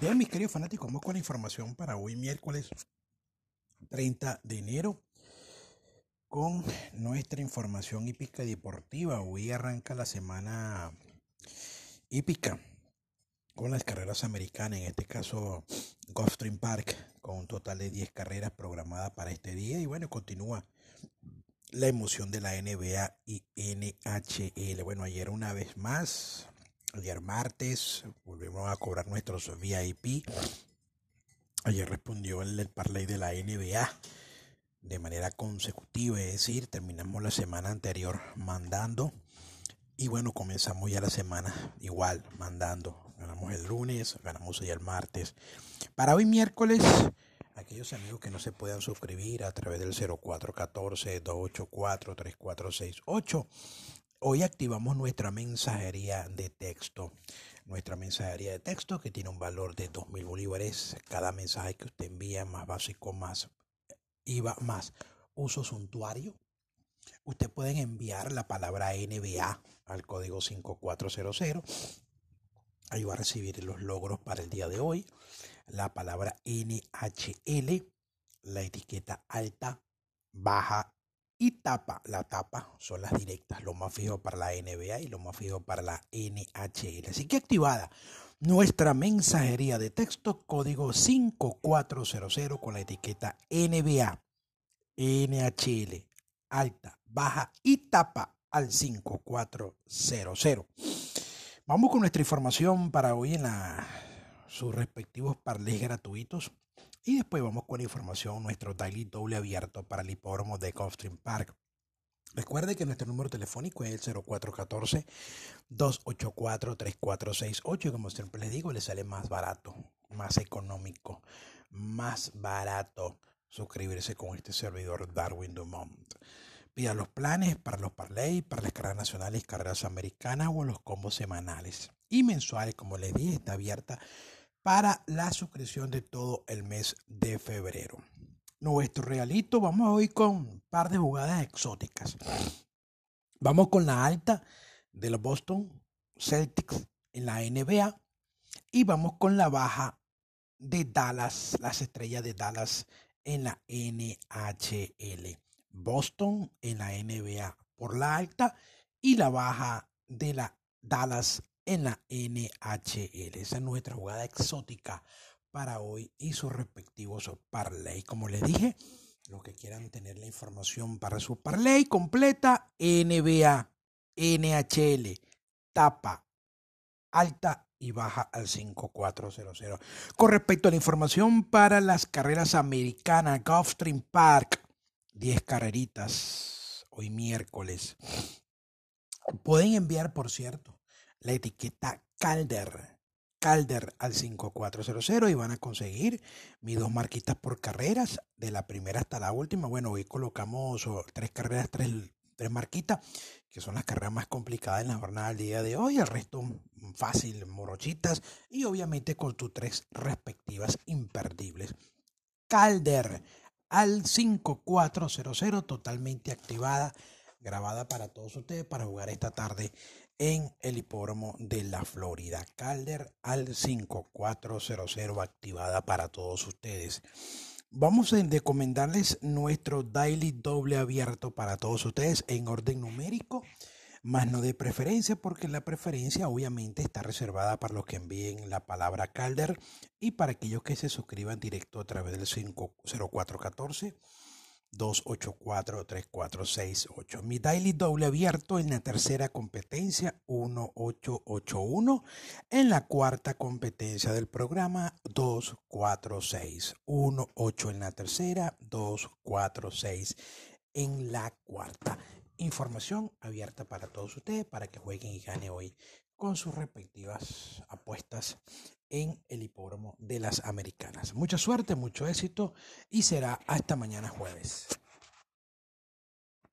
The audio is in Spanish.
Bien, mis queridos fanáticos, vamos con la información para hoy, miércoles 30 de enero, con nuestra información hípica deportiva. Hoy arranca la semana hípica con las carreras americanas, en este caso Gulfstream Park, con un total de 10 carreras programadas para este día. Y bueno, continúa la emoción de la NBA y NHL. Bueno, ayer una vez más Ayer martes volvimos a cobrar nuestros VIP. Ayer respondió el, el parlay de la NBA de manera consecutiva, es decir, terminamos la semana anterior mandando y bueno, comenzamos ya la semana igual mandando. Ganamos el lunes, ganamos hoy el martes. Para hoy miércoles, aquellos amigos que no se puedan suscribir a través del 0414-284-3468 Hoy activamos nuestra mensajería de texto. Nuestra mensajería de texto que tiene un valor de 2.000 bolívares. Cada mensaje que usted envía más básico, más IVA, más uso suntuario. Usted puede enviar la palabra NBA al código 5400. Ahí va a recibir los logros para el día de hoy. La palabra NHL, la etiqueta alta, baja y tapa. La tapa son las directas, lo más fijo para la NBA y lo más fijo para la NHL. Así que activada nuestra mensajería de texto código 5400 con la etiqueta NBA, NHL, alta, baja y tapa al 5400. Vamos con nuestra información para hoy en sus respectivos parles gratuitos. Y después vamos con la información, nuestro daily doble abierto para el hipódromo de Gulfstream Park. Recuerde que nuestro número telefónico es el 0414-284-3468 y como siempre les digo, le sale más barato, más económico, más barato suscribirse con este servidor Darwin Dumont. Pida los planes para los parlay, para las carreras nacionales, carreras americanas o los combos semanales y mensuales, como les dije, está abierta para la suscripción de todo el mes de febrero. Nuestro realito, vamos hoy con un par de jugadas exóticas. Vamos con la alta de los Boston Celtics en la NBA y vamos con la baja de Dallas, las estrellas de Dallas en la NHL. Boston en la NBA por la alta y la baja de la Dallas en la NHL. Esa es nuestra jugada exótica para hoy y sus respectivos parlay. Como les dije, los que quieran tener la información para su parlay completa, NBA, NHL, tapa, alta y baja al 5400. Con respecto a la información para las carreras americanas, Gulfstream Park, 10 carreritas hoy miércoles. Pueden enviar, por cierto, la etiqueta Calder. Calder al 5400 y van a conseguir mis dos marquitas por carreras, de la primera hasta la última. Bueno, hoy colocamos tres carreras, tres, tres marquitas, que son las carreras más complicadas en la jornada del día de hoy. El resto mm, fácil, morochitas y obviamente con tus tres respectivas imperdibles. Calder al 5400, totalmente activada, grabada para todos ustedes para jugar esta tarde en el hipódromo de la Florida. Calder al 5400 activada para todos ustedes. Vamos a recomendarles nuestro daily doble abierto para todos ustedes en orden numérico, más no de preferencia, porque la preferencia obviamente está reservada para los que envíen la palabra Calder y para aquellos que se suscriban directo a través del 50414 284-3468. Mi daily doble abierto en la tercera competencia 1881. En la cuarta competencia del programa 246. 18 en la tercera, 246 en la cuarta. Información abierta para todos ustedes para que jueguen y ganen hoy con sus respectivas apuestas en el hipódromo de las Americanas. Mucha suerte, mucho éxito y será hasta mañana jueves.